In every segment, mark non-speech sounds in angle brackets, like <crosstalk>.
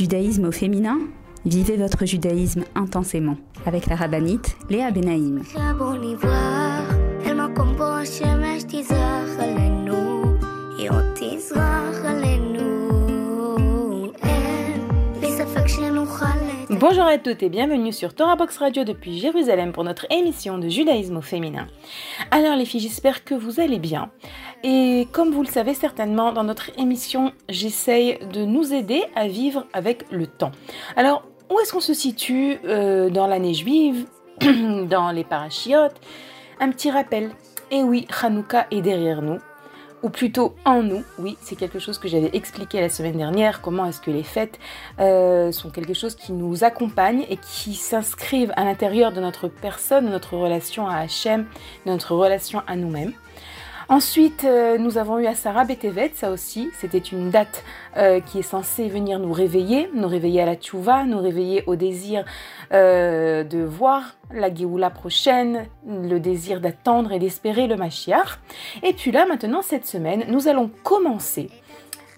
Judaïsme au féminin Vivez votre judaïsme intensément avec la rabbinite Léa Benaïm. Bonjour à toutes et bienvenue sur Torah Box Radio depuis Jérusalem pour notre émission de judaïsme au féminin. Alors les filles, j'espère que vous allez bien. Et comme vous le savez certainement, dans notre émission, j'essaye de nous aider à vivre avec le temps. Alors, où est-ce qu'on se situe euh, dans l'année juive, <clears throat> dans les parachiotes? Un petit rappel. Et oui, Hanouka est derrière nous ou plutôt en nous. Oui, c'est quelque chose que j'avais expliqué la semaine dernière, comment est-ce que les fêtes euh, sont quelque chose qui nous accompagne et qui s'inscrivent à l'intérieur de notre personne, de notre relation à Hachem, de notre relation à nous-mêmes. Ensuite, euh, nous avons eu à Sarah Betevet, ça aussi, c'était une date euh, qui est censée venir nous réveiller, nous réveiller à la tchouva, nous réveiller au désir euh, de voir la Géoula prochaine, le désir d'attendre et d'espérer le Mashiach. Et puis là, maintenant, cette semaine, nous allons commencer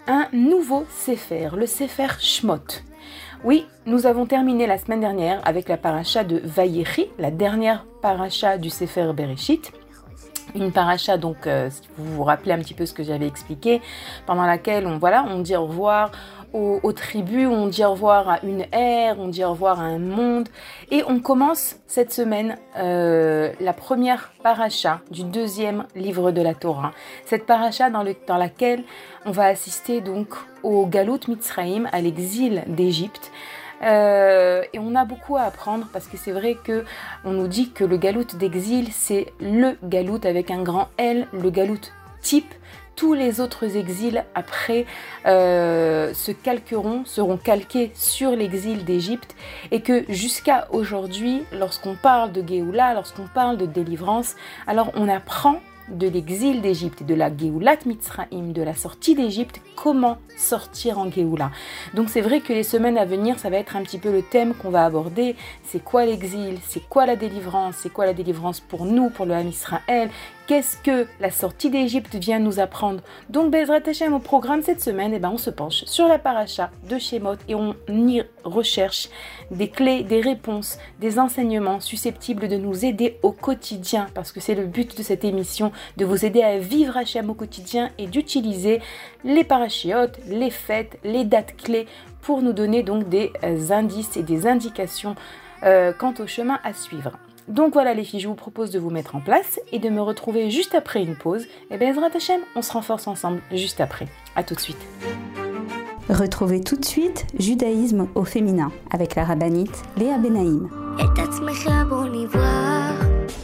un nouveau Sefer, le Sefer Shmot. Oui, nous avons terminé la semaine dernière avec la paracha de Vayechi, la dernière paracha du Sefer Bereshit une paracha, donc euh, vous vous rappelez un petit peu ce que j'avais expliqué, pendant laquelle on, voilà, on dit au revoir aux, tribus, on dit au revoir à une ère, on dit au revoir à un monde. Et on commence cette semaine euh, la première paracha du deuxième livre de la Torah. Cette paracha dans, le, dans laquelle on va assister donc au Galut Mitzraïm, à l'exil d'Égypte. Euh, et on a beaucoup à apprendre parce que c'est vrai que on nous dit que le galout d'exil, c'est le galout avec un grand L, le galout type. Tous les autres exils après euh, se calqueront, seront calqués sur l'exil d'Égypte et que jusqu'à aujourd'hui, lorsqu'on parle de Géoula, lorsqu'on parle de délivrance, alors on apprend de l'exil d'Égypte de la Géoulat Mitzraïm, de la sortie d'Égypte, comment sortir en Géoula. Donc c'est vrai que les semaines à venir, ça va être un petit peu le thème qu'on va aborder. C'est quoi l'exil? C'est quoi la délivrance? C'est quoi la délivrance pour nous, pour le Ham Israël? Qu'est-ce que la sortie d'Égypte vient nous apprendre Donc Bezrat Hashem au programme cette semaine, eh ben, on se penche sur la paracha de Shemot et on y recherche des clés, des réponses, des enseignements susceptibles de nous aider au quotidien parce que c'est le but de cette émission, de vous aider à vivre Hashem au quotidien et d'utiliser les parachiotes, les fêtes, les dates clés pour nous donner donc des euh, indices et des indications euh, quant au chemin à suivre. Donc voilà les filles, je vous propose de vous mettre en place et de me retrouver juste après une pause. Et bien Ezra Tachem, on se renforce ensemble juste après. A tout de suite. Retrouvez tout de suite Judaïsme au féminin avec la rabbinite Léa Benaïm.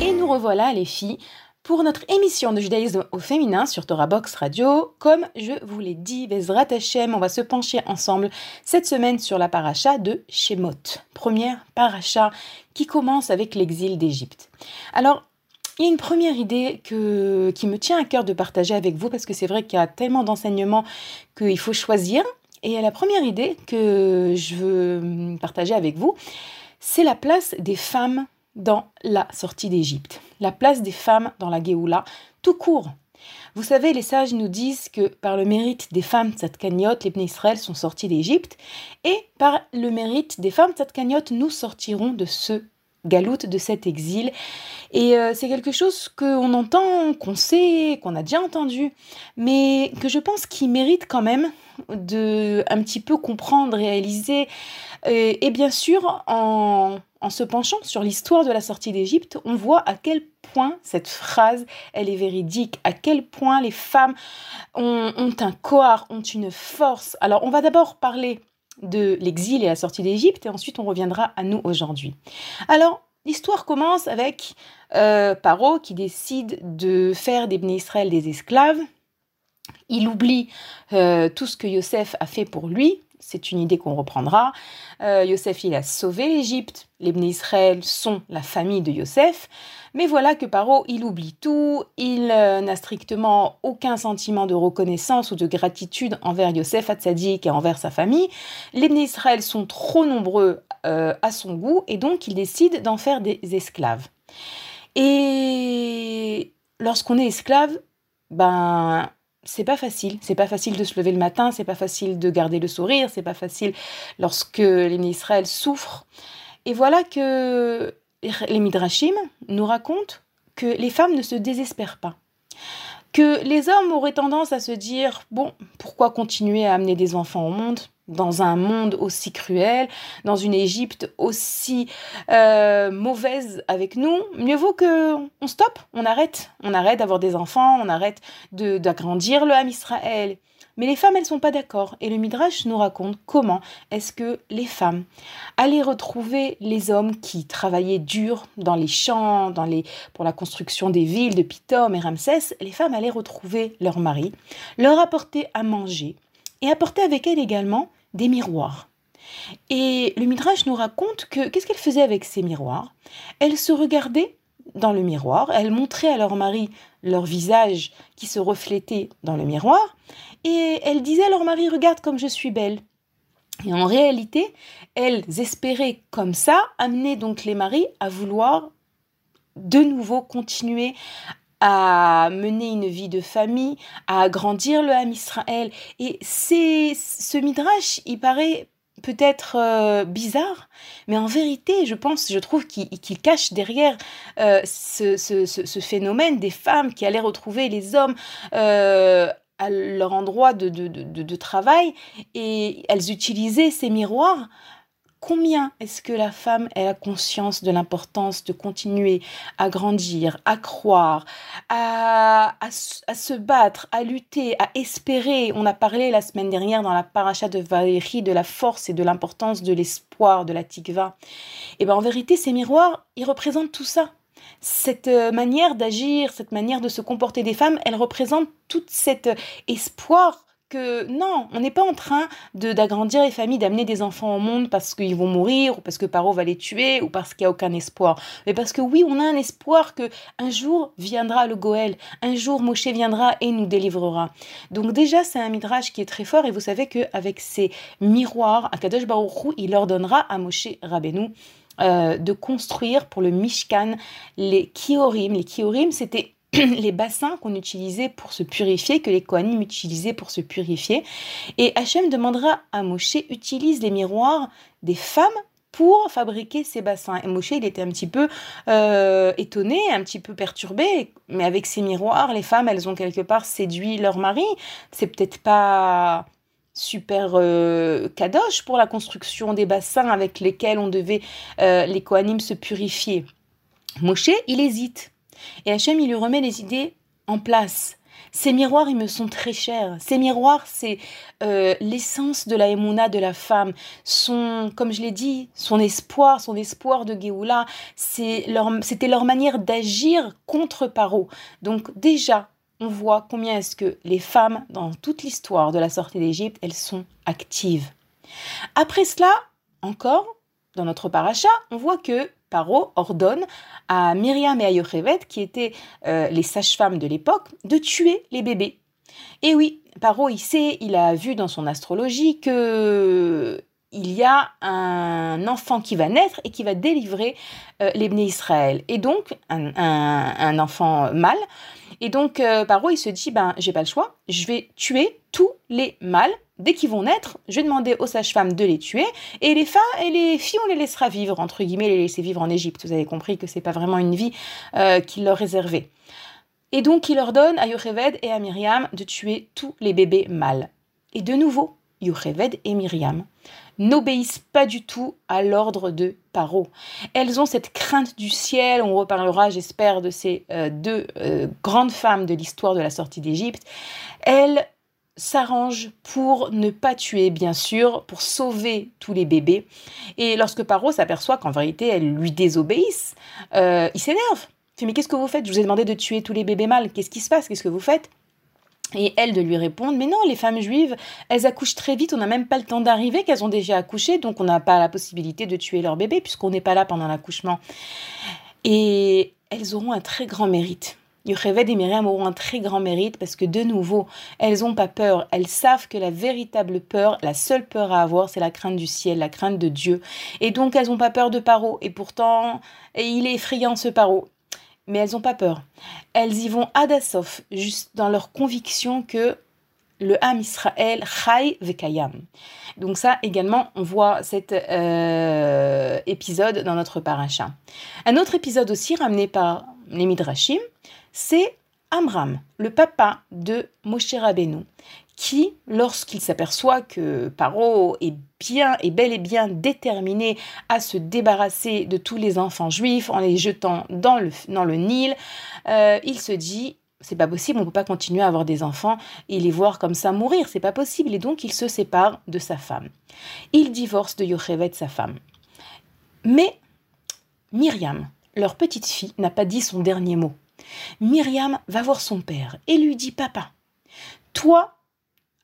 Et nous revoilà les filles pour notre émission de judaïsme au féminin sur Torah Box Radio. Comme je vous l'ai dit, Bezrat Hashem, on va se pencher ensemble cette semaine sur la paracha de Shemot. Première paracha qui commence avec l'exil d'Égypte. Alors, il y a une première idée que, qui me tient à cœur de partager avec vous parce que c'est vrai qu'il y a tellement d'enseignements qu'il faut choisir. Et la première idée que je veux partager avec vous, c'est la place des femmes dans la sortie d'Égypte, la place des femmes dans la Géoula, tout court. Vous savez, les sages nous disent que par le mérite des femmes Tzadkaniot, les Israël sont sortis d'Égypte, et par le mérite des femmes Tzadkaniot, nous sortirons de ce galoute, de cet exil. Et euh, c'est quelque chose qu'on entend, qu'on sait, qu'on a déjà entendu, mais que je pense qui mérite quand même de un petit peu comprendre, réaliser. Et, et bien sûr, en, en se penchant sur l'histoire de la sortie d'Égypte, on voit à quel point cette phrase, elle est véridique, à quel point les femmes ont, ont un corps, ont une force. Alors, on va d'abord parler de l'exil et la sortie d'Égypte, et ensuite on reviendra à nous aujourd'hui. Alors, l'histoire commence avec euh, Paro qui décide de faire des Israël des esclaves. Il oublie euh, tout ce que Yosef a fait pour lui, c'est une idée qu'on reprendra. Euh, Yosef, il a sauvé l'Égypte. Les sont la famille de Yosef. Mais voilà que Paro, il oublie tout. Il euh, n'a strictement aucun sentiment de reconnaissance ou de gratitude envers Yosef Hatzadik et envers sa famille. Les Israël sont trop nombreux à son goût et donc il décide d'en faire des esclaves. Et lorsqu'on est esclave, ben c'est pas facile. C'est pas facile de se lever le matin, c'est pas facile de garder le sourire, c'est pas facile lorsque les Israël souffrent. Et voilà que les Midrashim nous racontent que les femmes ne se désespèrent pas. Que les hommes auraient tendance à se dire bon, pourquoi continuer à amener des enfants au monde? Dans un monde aussi cruel, dans une Égypte aussi euh, mauvaise avec nous, mieux vaut que on stoppe, on arrête, on arrête d'avoir des enfants, on arrête d'agrandir le Ham Israël. Mais les femmes, elles sont pas d'accord. Et le Midrash nous raconte comment est-ce que les femmes allaient retrouver les hommes qui travaillaient dur dans les champs, dans les, pour la construction des villes de Pitom et Ramsès. Les femmes allaient retrouver leurs maris, leur apporter à manger et apporter avec elles également des miroirs. Et le Midrash nous raconte que qu'est-ce qu'elle faisait avec ces miroirs? Elle se regardait dans le miroir, elle montrait à leur mari leur visage qui se reflétait dans le miroir, et elle disait à leur mari Regarde comme je suis belle. Et en réalité, elles espéraient comme ça amener donc les maris à vouloir de nouveau continuer à mener une vie de famille, à agrandir le Ham Israël. Et c'est ce midrash, il paraît peut-être euh, bizarre, mais en vérité, je pense, je trouve qu'il cache derrière euh, ce, ce, ce, phénomène des femmes qui allaient retrouver les hommes euh, à leur endroit de, de, de, de, travail et elles utilisaient ces miroirs Combien est-ce que la femme a conscience de l'importance de continuer à grandir, à croire, à, à, se battre, à lutter, à espérer? On a parlé la semaine dernière dans la paracha de Valérie de la force et de l'importance de l'espoir, de la tikva. Et bien en vérité, ces miroirs, ils représentent tout ça. Cette euh, manière d'agir, cette manière de se comporter des femmes, elle représente tout cet euh, espoir que non, on n'est pas en train d'agrandir les familles, d'amener des enfants au monde parce qu'ils vont mourir ou parce que Paro va les tuer ou parce qu'il n'y a aucun espoir. Mais parce que oui, on a un espoir que un jour viendra le Goël, un jour Moshe viendra et nous délivrera. Donc déjà, c'est un midrash qui est très fort et vous savez qu'avec ces miroirs, Akadosh Baruch Hu, il ordonnera à Moshe Rabbeinu euh, de construire pour le Mishkan les kiorim. Les kiorim, c'était <clears throat> les bassins qu'on utilisait pour se purifier, que les Kohanim utilisaient pour se purifier. Et Hachem demandera à Moshe, utilise les miroirs des femmes pour fabriquer ces bassins. Et Moshe, il était un petit peu euh, étonné, un petit peu perturbé, mais avec ces miroirs, les femmes, elles ont quelque part séduit leur mari. C'est peut-être pas super euh, kadosh pour la construction des bassins avec lesquels on devait, euh, les Kohanim, se purifier. Moshe, il hésite. Et Hachem, il lui remet les idées en place. Ces miroirs, ils me sont très chers. Ces miroirs, c'est euh, l'essence de la émouna de la femme. Son, comme je l'ai dit, son espoir, son espoir de Géoula, c'était leur, leur manière d'agir contre Paro. Donc déjà, on voit combien est-ce que les femmes, dans toute l'histoire de la sortie d'Égypte, elles sont actives. Après cela, encore, dans notre paracha, on voit que Paro ordonne à Myriam et à Yocheved, qui étaient euh, les sages-femmes de l'époque, de tuer les bébés. Et oui, Paro, il sait, il a vu dans son astrologie que il y a un enfant qui va naître et qui va délivrer euh, les Israël. Et donc, un, enfant mâle. Et donc, euh, Paro, il se dit, ben, j'ai pas le choix, je vais tuer tous les mâles. Dès qu'ils vont naître, je vais demander aux sages-femmes de les tuer. Et les femmes et les filles, on les laissera vivre, entre guillemets, les laisser vivre en Égypte. Vous avez compris que c'est pas vraiment une vie euh, qu'il leur réservait. Et donc, il ordonne à Yocheved et à Myriam de tuer tous les bébés mâles. Et de nouveau, Yocheved et Myriam n'obéissent pas du tout à l'ordre de Paro. Elles ont cette crainte du ciel, on reparlera j'espère de ces euh, deux euh, grandes femmes de l'histoire de la sortie d'Égypte. Elles s'arrangent pour ne pas tuer, bien sûr, pour sauver tous les bébés. Et lorsque Paro s'aperçoit qu'en vérité elles lui désobéissent, euh, il s'énerve. Mais qu'est-ce que vous faites? Je vous ai demandé de tuer tous les bébés mâles. Qu'est-ce qui se passe? Qu'est-ce que vous faites? Et elle de lui répondre, mais non, les femmes juives, elles accouchent très vite, on n'a même pas le temps d'arriver, qu'elles ont déjà accouché, donc on n'a pas la possibilité de tuer leur bébé puisqu'on n'est pas là pendant l'accouchement. Et elles auront un très grand mérite. Yocheved et Myriam auront un très grand mérite parce que de nouveau, elles n'ont pas peur. Elles savent que la véritable peur, la seule peur à avoir, c'est la crainte du ciel, la crainte de Dieu. Et donc elles n'ont pas peur de Paro. Et pourtant, il est effrayant ce Paro mais elles n'ont pas peur. Elles y vont ad juste dans leur conviction que le Ham Israël Chai Vekayam. Donc ça également, on voit cet euh, épisode dans notre paracha. Un autre épisode aussi ramené par les Midrashim, c'est Amram, le papa de Moshe Rabbeinu, qui, lorsqu'il s'aperçoit que Paro est bien et bel et bien déterminé à se débarrasser de tous les enfants juifs en les jetant dans le, dans le Nil, euh, il se dit c'est pas possible, on peut pas continuer à avoir des enfants et les voir comme ça mourir, c'est pas possible. Et donc il se sépare de sa femme. Il divorce de Yocheved, sa femme. Mais Myriam, leur petite fille, n'a pas dit son dernier mot. Myriam va voir son père et lui dit Papa, toi,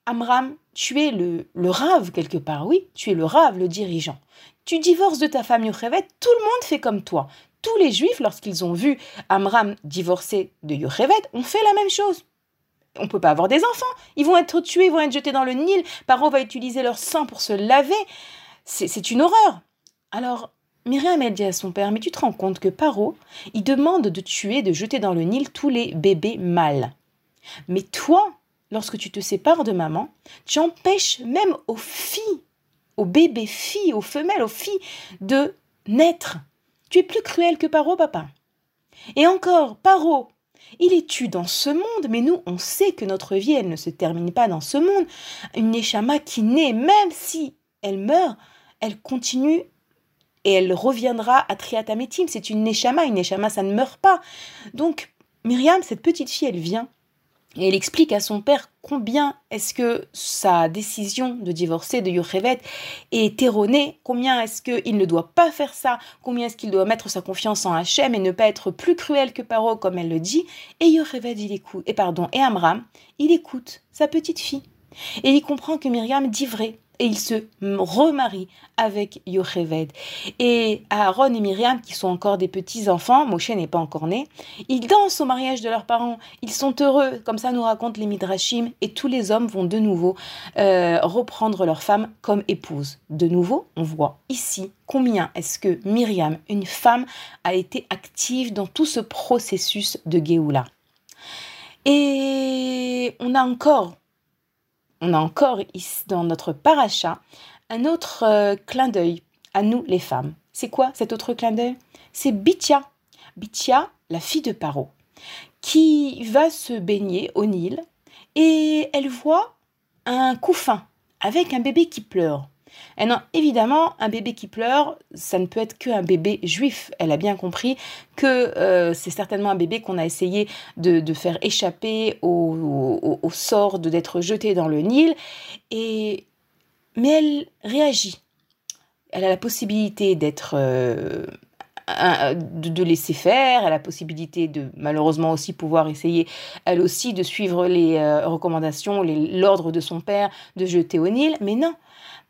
Amram, tu es le, le rave quelque part, oui, tu es le rave, le dirigeant. Tu divorces de ta femme Yocheved, tout le monde fait comme toi. Tous les juifs, lorsqu'ils ont vu Amram divorcer de Yocheved, ont fait la même chose. On ne peut pas avoir des enfants. Ils vont être tués, ils vont être jetés dans le Nil. Paro va utiliser leur sang pour se laver. C'est une horreur. Alors, Myriam a dit à son père, mais tu te rends compte que Paro, il demande de tuer, de jeter dans le Nil tous les bébés mâles. Mais toi, lorsque tu te sépares de maman, tu empêches même aux filles, aux bébés filles, aux femelles, aux filles de naître. Tu es plus cruel que Paro, papa? Et encore, Paro, il est tu dans ce monde, mais nous, on sait que notre vie, elle ne se termine pas dans ce monde. Une Neshama qui naît, même si elle meurt, elle continue et elle reviendra à Triatametim. C'est une Neshama, une Neshama, ça ne meurt pas. Donc, Myriam, cette petite fille, elle vient et elle explique à son père combien est-ce que sa décision de divorcer de Yocheved est erronée, combien est-ce qu'il ne doit pas faire ça, combien est-ce qu'il doit mettre sa confiance en Hachem et ne pas être plus cruel que Paro comme elle le dit. Et Yocheved, il écoute, et pardon, et Amram, il écoute sa petite fille. Et il comprend que Myriam dit vrai, et il se remarie avec Yocheved. Et Aaron et Myriam, qui sont encore des petits-enfants, Moshe n'est pas encore né, ils dansent au mariage de leurs parents, ils sont heureux, comme ça nous racontent les Midrashim, et tous les hommes vont de nouveau euh, reprendre leur femme comme épouse. De nouveau, on voit ici combien est-ce que Myriam, une femme, a été active dans tout ce processus de Géoula. Et on a encore on a encore ici dans notre paracha un autre euh, clin d'œil à nous les femmes. C'est quoi cet autre clin d'œil? C'est Bithia. Bithia, la fille de Paro, qui va se baigner au Nil et elle voit un couffin avec un bébé qui pleure. Et non, évidemment, un bébé qui pleure, ça ne peut être qu'un bébé juif. Elle a bien compris que euh, c'est certainement un bébé qu'on a essayé de, faire échapper au, sort d'être jeté dans le Nil. Et, mais elle réagit. Elle a la possibilité d'être... Euh, de, laisser faire, elle a la possibilité de malheureusement aussi pouvoir essayer elle aussi de suivre les euh, recommandations, l'ordre de son père de jeter au Nil, mais non,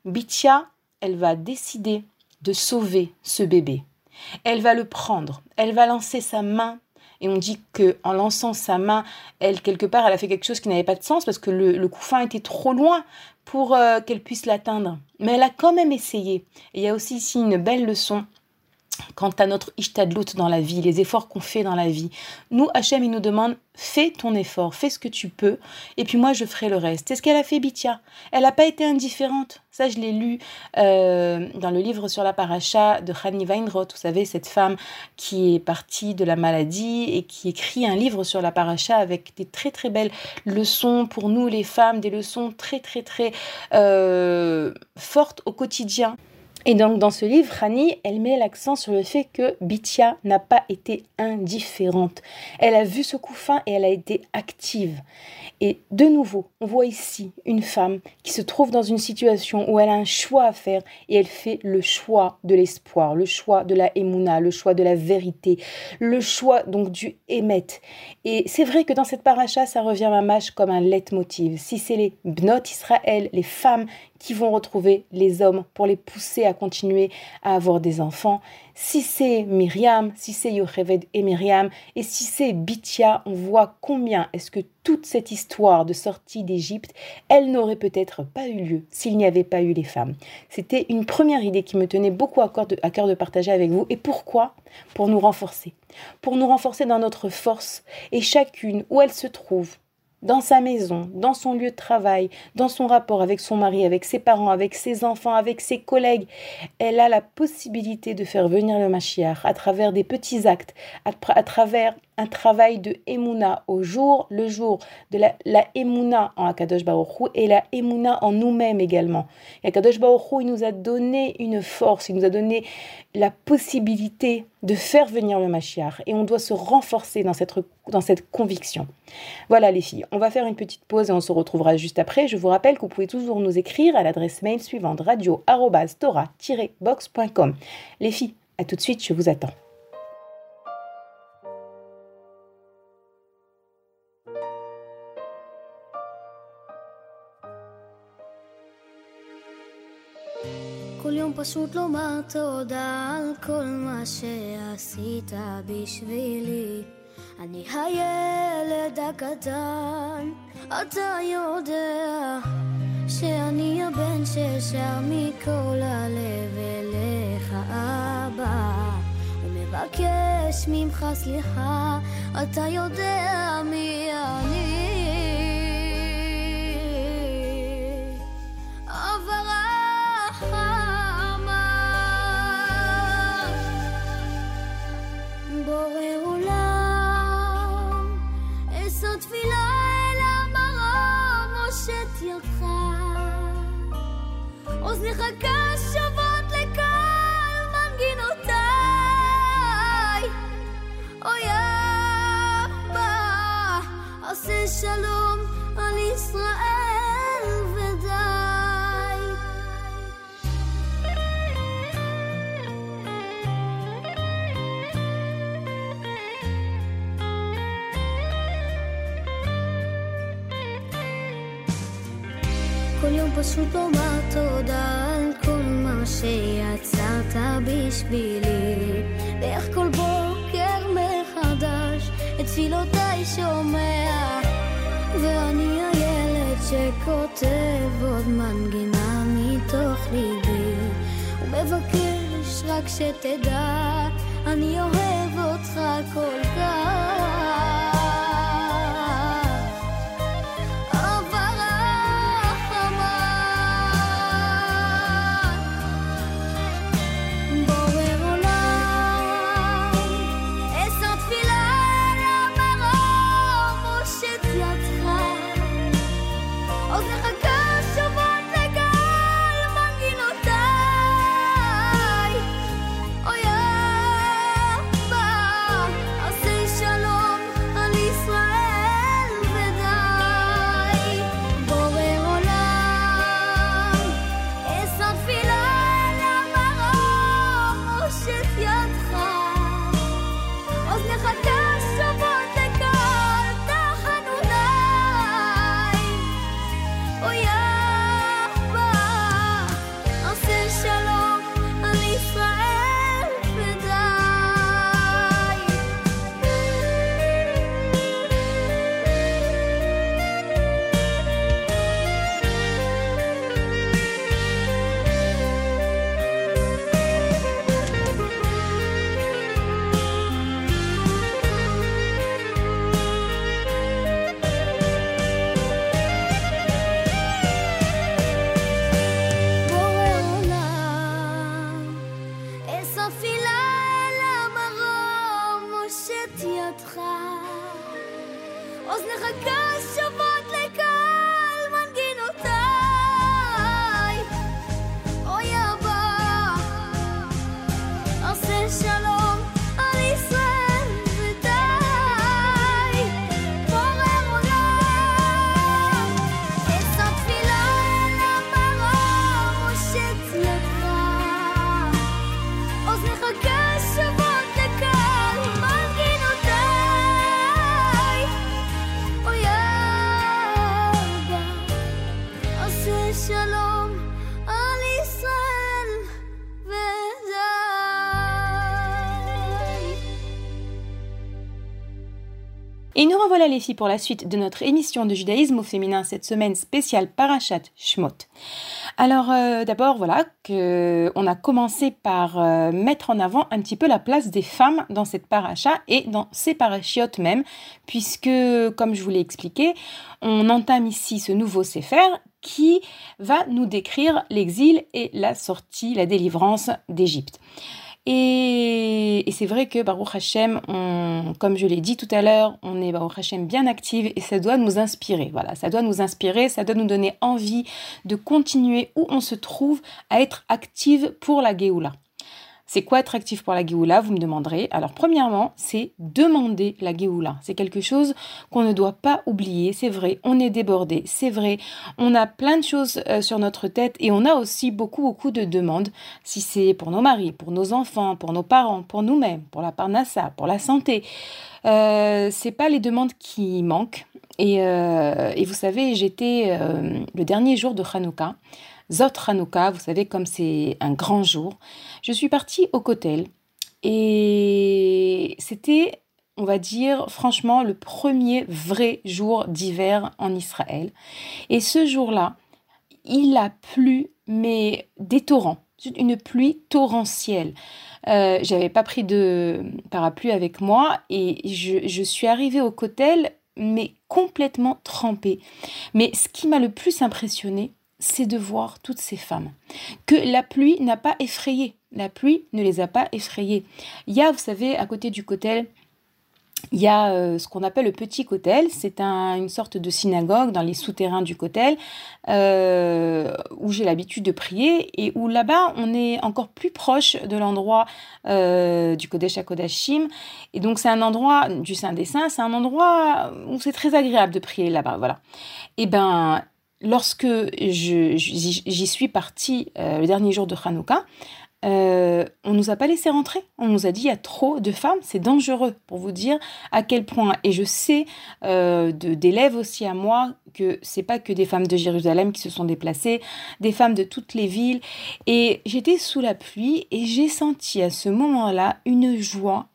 Bithia, elle va décider de sauver ce bébé. Elle va le prendre, elle va lancer sa main et on dit que en lançant sa main, elle quelque part, elle a fait quelque chose qui n'avait pas de sens parce que le, coup fin était trop loin pour euh, qu'elle puisse l'atteindre. Mais elle a quand même essayé. Et il y a aussi ici une belle leçon quant à notre ishtadlut dans la vie, les efforts qu'on fait dans la vie. Nous, Hachem, il nous demande fais ton effort, fais ce que tu peux, et puis moi, je ferai le reste. C'est ce qu'elle a fait, Bithia. Elle n'a pas été indifférente. Ça, je l'ai lu euh, dans le livre sur la paracha de Chani Weinroth. Vous savez, cette femme qui est partie de la maladie et qui écrit un livre sur la paracha avec des très, très belles leçons pour nous, les femmes, des leçons très, très, très euh, fortes au quotidien. Et donc dans ce livre, Rani, elle met l'accent sur le fait que Bithia n'a pas été indifférente. Elle a vu ce coup fin et elle a été active. Et de nouveau, on voit ici une femme qui se trouve dans une situation où elle a un choix à faire et elle fait le choix de l'espoir, le choix de la émouna, le choix de la vérité, le choix donc du émet. Et c'est vrai que dans cette paracha, ça revient à mâche comme un leitmotiv. Si c'est les bnot Israël, les femmes qui vont retrouver les hommes pour les pousser à continuer à avoir des enfants. Si c'est Myriam, si c'est Yocheved et Myriam, et si c'est Bithia, on voit combien est-ce que toute cette histoire de sortie d'Égypte, elle n'aurait peut-être pas eu lieu s'il n'y avait pas eu les femmes. C'était une première idée qui me tenait beaucoup à cœur, de, à cœur de partager avec vous. Et pourquoi? Pour nous renforcer. Pour nous renforcer dans notre force. Et chacune, où elle se trouve, dans sa maison, dans son lieu de travail, dans son rapport avec son mari, avec ses parents, avec ses enfants, avec ses collègues, elle a la possibilité de faire venir le Mashiach à travers des petits actes, à, à travers un travail de Emouna au jour le jour, de la, la Emouna en Akadosh Baruch et la Emouna en nous-mêmes également. Et Akadosh Baruch il nous a donné une force, il nous a donné la possibilité de faire venir le Mashiach et on doit se renforcer dans cette, dans cette conviction. Voilà les filles, on va faire une petite pause et on se retrouvera juste après. Je vous rappelle que vous pouvez toujours nous écrire à l'adresse mail suivante radio-tora-box.com. Les filles, à tout de suite, je vous attends. פשוט לומר תודה על כל מה שעשית בשבילי. אני הילד הקטן, אתה יודע שאני הבן ששר מכל הלב אליך אבא. ומבקש ממך סליחה, אתה יודע מי אוזניך קשובות לכל מנגינותיי. אוי אבא, עושה שלום על ישראל כל יום פשוט לומר תודה על כל מה שיצרת בשבילי. ואיך כל בוקר מחדש את תפילותיי שומע. ואני הילד שכותב עוד מנגינה מתוך ליבי. ומבקש רק שתדע אני אוהב אותך כל כך Revoilà les filles pour la suite de notre émission de judaïsme au féminin cette semaine spéciale Parashat Shmot. Alors euh, d'abord voilà que on a commencé par euh, mettre en avant un petit peu la place des femmes dans cette paracha et dans ces parachiotes même puisque comme je vous l'ai expliqué, on entame ici ce nouveau Sefer qui va nous décrire l'exil et la sortie, la délivrance d'Égypte. Et, c'est vrai que Baruch Hashem, comme je l'ai dit tout à l'heure, on est Baruch Hashem bien active et ça doit nous inspirer. Voilà, ça doit nous inspirer, ça doit nous donner envie de continuer où on se trouve à être active pour la Géoula. C'est quoi être actif pour la Géoula Vous me demanderez. Alors, premièrement, c'est demander la Géoula. C'est quelque chose qu'on ne doit pas oublier. C'est vrai, on est débordé. C'est vrai, on a plein de choses euh, sur notre tête et on a aussi beaucoup, beaucoup de demandes. Si c'est pour nos maris, pour nos enfants, pour nos parents, pour nous-mêmes, pour la parnassa, pour la santé. Euh, c'est pas les demandes qui manquent. Et, euh, vous savez, j'étais euh, le dernier jour de Hanouka. Zot Hanouka, vous savez, comme c'est un grand jour, je suis partie au Kotel et c'était, on va dire, franchement, le premier vrai jour d'hiver en Israël. Et ce jour-là, il a plu, mais des torrents, une pluie torrentielle. Euh, j'avais pas pris de parapluie avec moi et je, suis arrivée au Kotel mais complètement trempée. Mais ce qui m'a le plus impressionné, c'est de voir toutes ces femmes que la pluie n'a pas effrayées. La pluie ne les a pas effrayées. Il y a, vous savez, à côté du cotel, il y a euh, ce qu'on appelle le petit cotel, c'est une sorte de synagogue dans les souterrains du cotel euh, où j'ai l'habitude de prier et où là-bas on est encore plus proche de l'endroit euh, du Kodesh Kodashim et donc c'est un endroit du Saint des Saints, c'est un endroit où c'est très agréable de prier là-bas, voilà. Et ben lorsque j'y suis partie euh, le dernier jour de Hanouka, euh, on nous a pas laissé rentrer. On nous a dit il y a trop de femmes, c'est dangereux pour vous dire à quel point. Et je sais euh, d'élèves aussi à moi que c'est pas que des femmes de Jérusalem qui se sont déplacées, des femmes de toutes les villes. Et j'étais sous la pluie et j'ai senti à ce moment-là une joie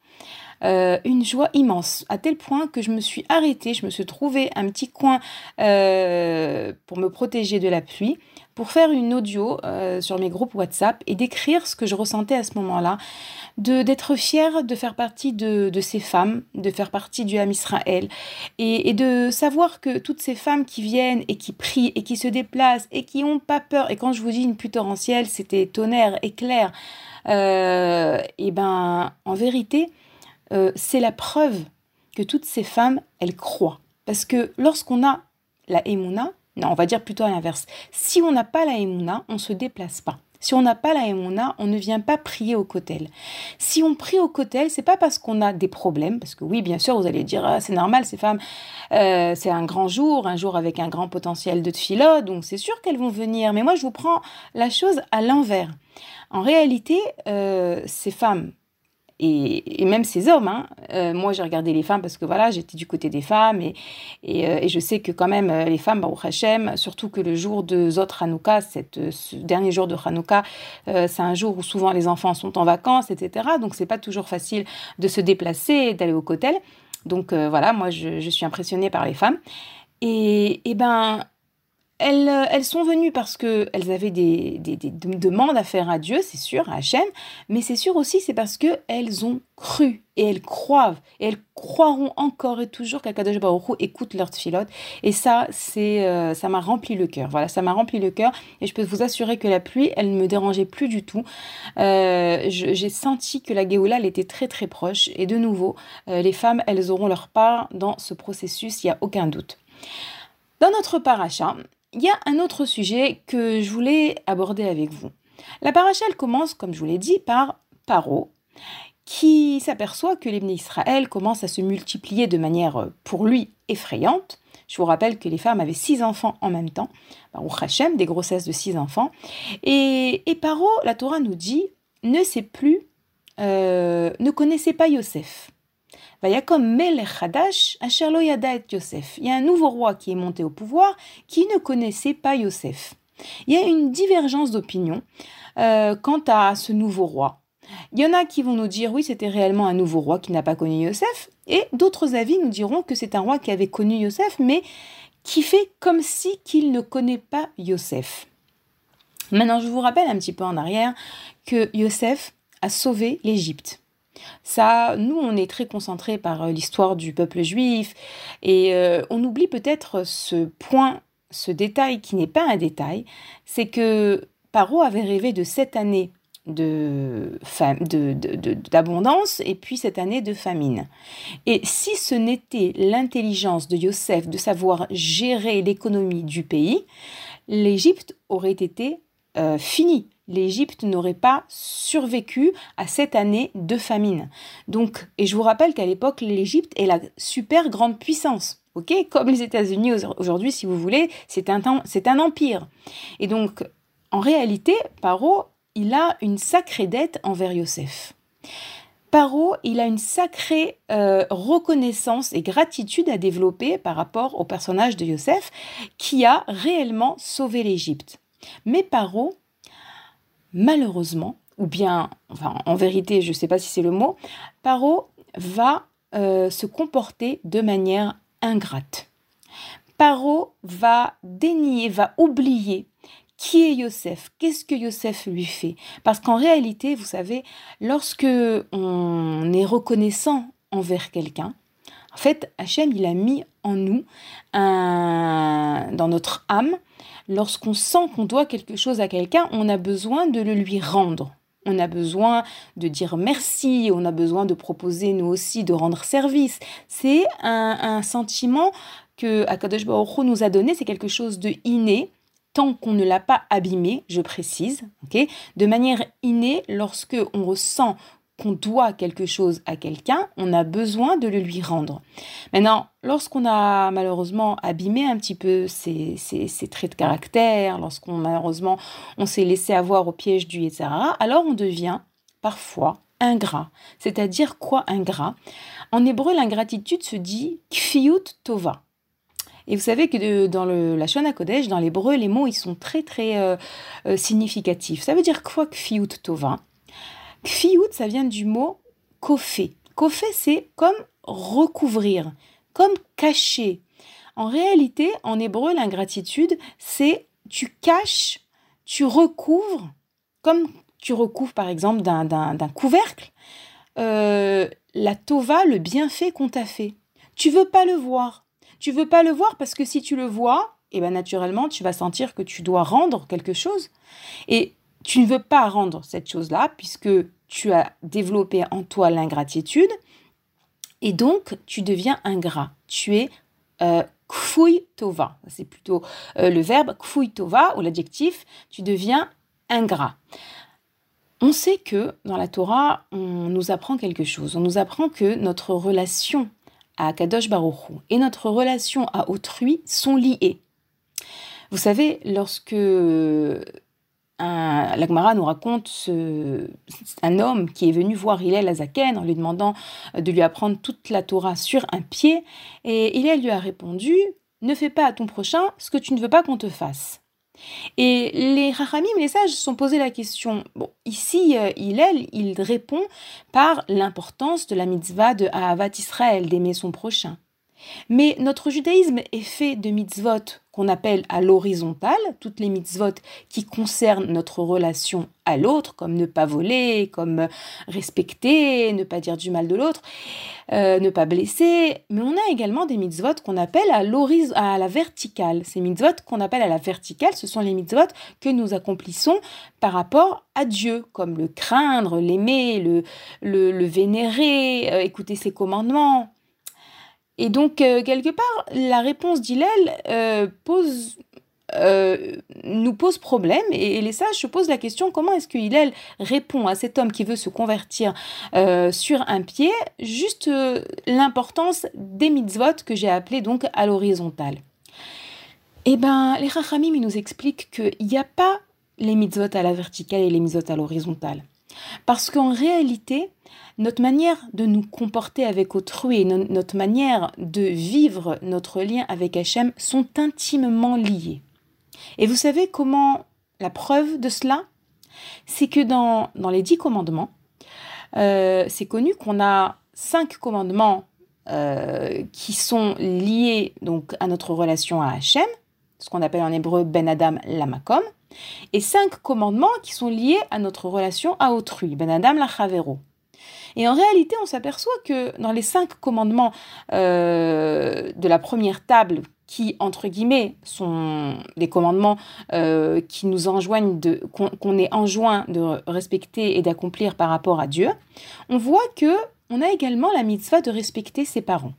euh, une joie immense, à tel point que je me suis arrêtée, je me suis trouvé un petit coin euh, pour me protéger de la pluie, pour faire une audio euh, sur mes groupes WhatsApp et d'écrire ce que je ressentais à ce moment-là, de d'être fière de faire partie de, ces femmes, de faire partie du Ham Israël et, et, de savoir que toutes ces femmes qui viennent et qui prient et qui se déplacent et qui n'ont pas peur, et quand je vous dis une pluie torrentielle, c'était tonnerre, éclair, et ben en vérité, euh, c'est la preuve que toutes ces femmes, elles croient. Parce que lorsqu'on a la Emouna, non, on va dire plutôt à l'inverse. Si on n'a pas la Emouna, on ne se déplace pas. Si on n'a pas la Emouna, on ne vient pas prier au Kotel. Si on prie au Kotel, c'est pas parce qu'on a des problèmes, parce que oui, bien sûr, vous allez dire, ah, c'est normal, ces femmes, euh, c'est un grand jour, un jour avec un grand potentiel de tfila, donc c'est sûr qu'elles vont venir. Mais moi, je vous prends la chose à l'envers. En réalité, euh, ces femmes, et, même ces hommes. Hein. Euh, moi, j'ai regardé les femmes parce que voilà, j'étais du côté des femmes et, euh, je sais que quand même euh, les femmes, Baruch Hashem, surtout que le jour de Zot Hanouka, ce dernier jour de Hanouka, c'est un jour où souvent les enfants sont en vacances, etc. Donc, c'est pas toujours facile de se déplacer d'aller au cotel. Donc, voilà, moi, je, je, suis impressionnée par les femmes. Et, et ben, euh, elles, sont venues parce qu'elles avaient des, demandes à faire à Dieu, c'est sûr, à Hachem, mais c'est sûr aussi c'est parce qu'elles ont cru et elles croient et elles croiront encore et toujours qu'Akadosh Baruch écoute leur tfilote et ça euh, ça m'a rempli le cœur. Voilà ça m'a rempli le cœur et je peux vous assurer que la pluie elle ne me dérangeait plus du tout. Euh, j'ai senti que la Géoula elle était très très proche et de nouveau les femmes elles auront leur part dans ce processus il n'y a aucun doute. Dans notre paracha il y a un autre sujet que je voulais aborder avec vous. La paracha, commence, comme je vous l'ai dit, par Paro, qui s'aperçoit que l'hymne Israël commence à se multiplier de manière, pour lui, effrayante. Je vous rappelle que les femmes avaient six enfants en même temps, ou Hachem, des grossesses de six enfants. Et, et Paro, la Torah nous dit, ne sait plus, euh, ne connaissait pas Yosef. Melech Hadash, et Yosef. Il y a un nouveau roi qui est monté au pouvoir qui ne connaissait pas Yosef. Il y a une divergence d'opinion euh, quant à ce nouveau roi. Il y en a qui vont nous dire oui, c'était réellement un nouveau roi qui n'a pas connu Yosef, et d'autres avis nous diront que c'est un roi qui avait connu Yosef, mais qui fait comme si qu'il ne connaît pas Yosef. Maintenant, je vous rappelle un petit peu en arrière que Yosef a sauvé l'Égypte. Ça, nous, on est très concentrés par euh, l'histoire du peuple juif et euh, on oublie peut-être ce point, ce détail qui n'est pas un détail, c'est que Paro avait rêvé de sept années d'abondance de, de, et puis cette année de famine. Et si ce n'était l'intelligence de Yosef de savoir gérer l'économie du pays, l'Égypte aurait été euh, finie. L'Égypte n'aurait pas survécu à cette année de famine. Donc, et je vous rappelle qu'à l'époque, l'Égypte est la super grande puissance. Ok, comme les États-Unis aujourd'hui, si vous voulez, c'est un, un empire. Et donc, en réalité, Paro, il a une sacrée dette envers Yosef. Paro, il a une sacrée euh, reconnaissance et gratitude à développer par rapport au personnage de Yosef qui a réellement sauvé l'Égypte. Mais Paro, malheureusement, ou bien, en vérité, je ne sais pas si c'est le mot, Paro va euh, se comporter de manière ingrate. Paro va dénier, va oublier qui est Yosef Qu'est-ce que Yosef lui fait Parce qu'en réalité, vous savez, lorsque on est reconnaissant envers quelqu'un, en fait, Hachem, il a mis en nous, dans notre âme, lorsqu'on sent qu'on doit quelque chose à quelqu'un, on a besoin de le lui rendre. On a besoin de dire merci, on a besoin de proposer nous aussi de rendre service. C'est un, sentiment que Akadosh Baruch nous a donné, c'est quelque chose de inné, tant qu'on ne l'a pas abîmé, je précise, de manière innée, lorsque on ressent qu'on doit quelque chose à quelqu'un, on a besoin de le lui rendre. Maintenant, lorsqu'on a malheureusement abîmé un petit peu ses, traits de caractère, lorsqu'on malheureusement on s'est laissé avoir au piège du etc., alors on devient parfois ingrat. C'est-à-dire quoi ingrat? En hébreu, l'ingratitude se dit kfiut tova. Et vous savez que dans le, la Shona Kodesh, dans l'hébreu, les mots ils sont très très euh, euh, significatifs. Ça veut dire quoi kfiut tova? Kfiut, ça vient du mot kofé. Kofé, c'est comme recouvrir, comme cacher. En réalité, en hébreu, l'ingratitude, c'est tu caches, tu recouvres, comme tu recouvres par exemple d'un couvercle, euh, la tova, le bienfait qu'on t'a fait. Tu veux pas le voir. Tu veux pas le voir parce que si tu le vois, et eh ben naturellement, tu vas sentir que tu dois rendre quelque chose. Et tu ne veux pas rendre cette chose-là puisque tu as développé en toi l'ingratitude et donc tu deviens ingrat. Tu es euh, tova. C'est plutôt euh, le verbe kfui tova ou l'adjectif. Tu deviens ingrat. On sait que dans la Torah, on nous apprend quelque chose. On nous apprend que notre relation à Kadosh Baruch et notre relation à autrui sont liées. Vous savez, lorsque L'Agmara nous raconte un homme qui est venu voir Hillel Azaken en lui demandant de lui apprendre toute la Torah sur un pied, et Hillel lui a répondu Ne fais pas à ton prochain ce que tu ne veux pas qu'on te fasse. Et les Rachamim, les sages, sont posé la question. Bon, ici, euh, Hillel, il répond par l'importance de la mitzvah de Ahavat Israël, d'aimer son prochain. Mais notre judaïsme est fait de mitzvot qu'on appelle à l'horizontale, toutes les mitzvot qui concernent notre relation à l'autre, comme ne pas voler, comme respecter, ne pas dire du mal de l'autre, euh, ne pas blesser. Mais on a également des mitzvot qu'on appelle à, à la verticale. Ces mitzvot qu'on appelle à la verticale, ce sont les mitzvot que nous accomplissons par rapport à Dieu, comme le craindre, l'aimer, le, vénérer, euh, écouter ses commandements. Et donc, euh, quelque part, la réponse d'Hillel euh, pose, euh, nous pose problème et, les sages se posent la question comment est-ce que Hillel répond à cet homme qui veut se convertir sur un pied, juste l'importance des mitzvot que j'ai appelé donc à l'horizontale? Eh bien, les Rachamim nous expliquent qu'il n'y a pas les mitzvot à la verticale et les mitzvot à l'horizontale. Parce qu'en réalité, notre manière de nous comporter avec autrui notre manière de vivre notre lien avec Hachem sont intimement liés. Et vous savez comment la preuve de cela? C'est que dans, dans les dix commandements, euh, c'est connu qu'on a cinq commandements qui sont liés donc à notre relation à Hachem, ce qu'on appelle en hébreu Ben Adam Lamakom, et cinq commandements qui sont liés à notre relation à autrui, Ben Adam Lachavero. Et en réalité, on s'aperçoit que dans les cinq commandements euh, de la première table, qui, entre guillemets, sont des commandements euh, qui nous enjoignent de, qu'on est enjoint de respecter et d'accomplir par rapport à Dieu, on voit que on a également la mitzvah de respecter ses parents.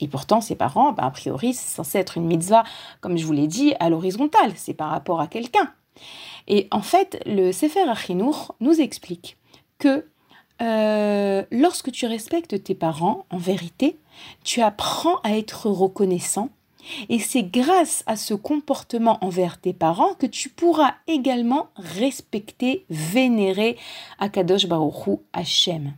Et pourtant, ses parents, ben, a priori, c'est censé être une mitzvah, comme je vous l'ai dit, à l'horizontale, c'est par rapport à quelqu'un. Et en fait, le Sefer Achinour nous explique que euh, lorsque tu respectes tes parents, en vérité, tu apprends à être reconnaissant. Et c'est grâce à ce comportement envers tes parents que tu pourras également respecter, vénérer Akadosh Baruch Hashem.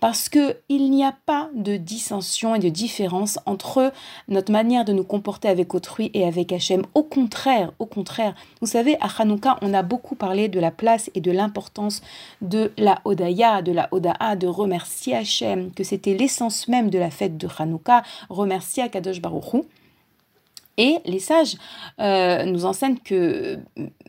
Parce qu'il n'y a pas de dissension et de différence entre notre manière de nous comporter avec autrui et avec Hachem. Au contraire, au contraire. Vous savez, à Hanouka, on a beaucoup parlé de la place et de l'importance de la Odaya, de la Odaa, de remercier Hachem, que c'était l'essence même de la fête de Hanouka, remercier Akadosh Baruch et les sages euh, nous enseignent que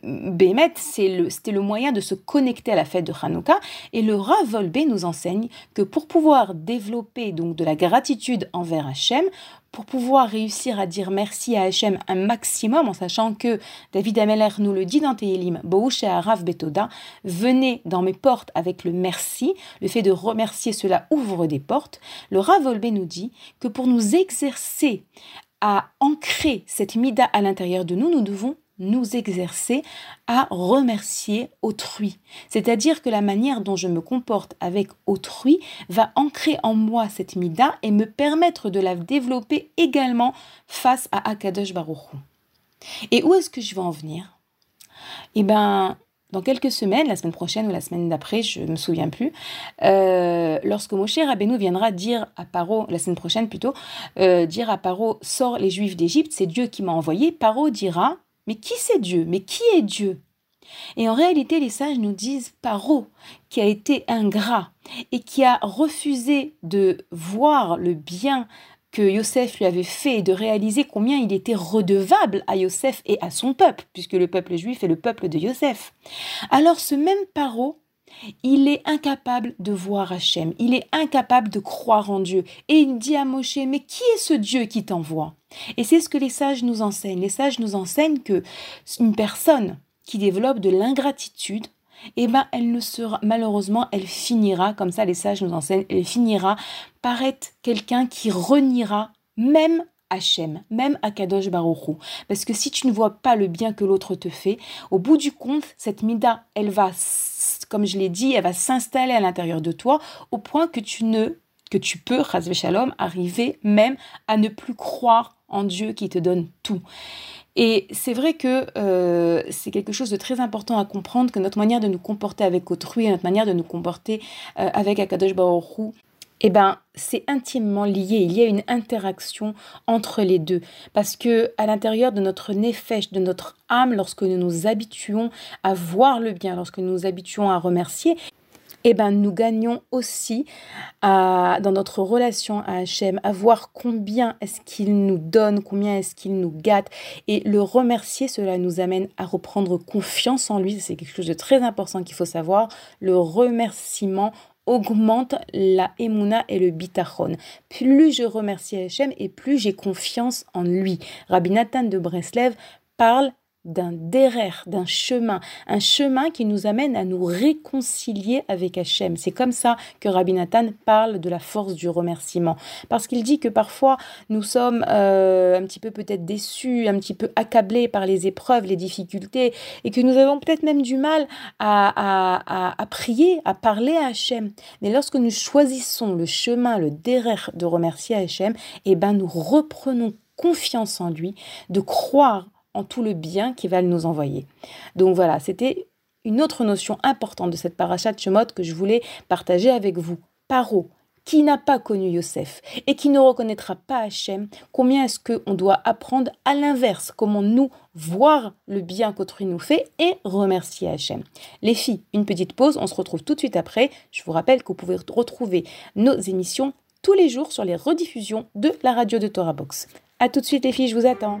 Bémet, c'était le, moyen de se connecter à la fête de Hanouka. Et le Rav nous enseigne que pour pouvoir développer donc de la gratitude envers Hachem, pour pouvoir réussir à dire merci à Hachem un maximum, en sachant que David Ameller nous le dit dans Tehilim, Boouche et Arav Betoda, venez dans mes portes avec le merci, le fait de remercier cela ouvre des portes. Le Rav nous dit que pour nous exercer à ancrer cette mida à l'intérieur de nous, nous devons nous exercer à remercier autrui. C'est-à-dire que la manière dont je me comporte avec autrui va ancrer en moi cette mida et me permettre de la développer également face à Akadosh Baruch Et où est-ce que je vais en venir? Eh bien, dans quelques semaines, la semaine prochaine ou la semaine d'après, je ne me souviens plus, euh, lorsque Moshe Rabbeinu viendra dire à Paro, la semaine prochaine plutôt, euh, dire à Paro, sors les Juifs d'Égypte, c'est Dieu qui m'a envoyé, Paro dira, mais qui c'est Dieu? Mais qui est Dieu? Et en réalité, les sages nous disent Paro, qui a été ingrat et qui a refusé de voir le bien que Yosef lui avait fait et de réaliser combien il était redevable à Yosef et à son peuple, puisque le peuple juif est le peuple de Yosef. Alors ce même Paro, il est incapable de voir Hachem, il est incapable de croire en Dieu. Et il dit à Moshe, mais qui est ce Dieu qui t'envoie? Et c'est ce que les sages nous enseignent. Les sages nous enseignent que une personne qui développe de l'ingratitude, eh ben, elle ne sera, malheureusement, elle finira, comme ça les sages nous enseignent, elle finira par être quelqu'un qui reniera même Hachem, même Akadosh Baruchou. Parce que si tu ne vois pas le bien que l'autre te fait, au bout du compte, cette mida, elle va, comme je l'ai dit, elle va s'installer à l'intérieur de toi au point que tu ne que tu peux, Shalom, arriver même à ne plus croire en Dieu qui te donne tout. Et c'est vrai que euh, c'est quelque chose de très important à comprendre, que notre manière de nous comporter avec autrui, notre manière de nous comporter euh, avec Akadosh Baruch eh ben, c'est intimement lié. Il y a une interaction entre les deux. Parce que à l'intérieur de notre nefesh, de notre âme, lorsque nous nous habituons à voir le bien, lorsque nous nous habituons à remercier, eh ben, nous gagnons aussi à, dans notre relation à Hachem, à voir combien est-ce qu'il nous donne, combien est-ce qu'il nous gâte. Et le remercier, cela nous amène à reprendre confiance en lui. C'est quelque chose de très important qu'il faut savoir. Le remerciement augmente la emuna et le bitachon. Plus je remercie Hachem et plus j'ai confiance en lui. Rabbi Nathan de Breslev parle d'un derrière, d'un chemin, un chemin qui nous amène à nous réconcilier avec Hachem. C'est comme ça que Rabbi Nathan parle de la force du remerciement. Parce qu'il dit que parfois nous sommes euh, un petit peu peut-être déçus, un petit peu accablés par les épreuves, les difficultés, et que nous avons peut-être même du mal à, à, prier, à parler à Hachem. Mais lorsque nous choisissons le chemin, le derrière de remercier Hachem, eh ben nous reprenons confiance en lui, de croire en tout le bien qu'il va nous envoyer. Donc voilà, c'était une autre notion importante de cette parachat Shemot que je voulais partager avec vous. Paro, qui n'a pas connu Yosef et qui ne reconnaîtra pas Hachem, combien est-ce qu'on doit apprendre à l'inverse, comment nous voir le bien qu'autrui nous fait et remercier Hachem. Les filles, une petite pause, on se retrouve tout de suite après. Je vous rappelle que vous pouvez retrouver nos émissions tous les jours sur les rediffusions de la radio de Torah Box. A tout de suite les filles, je vous attends.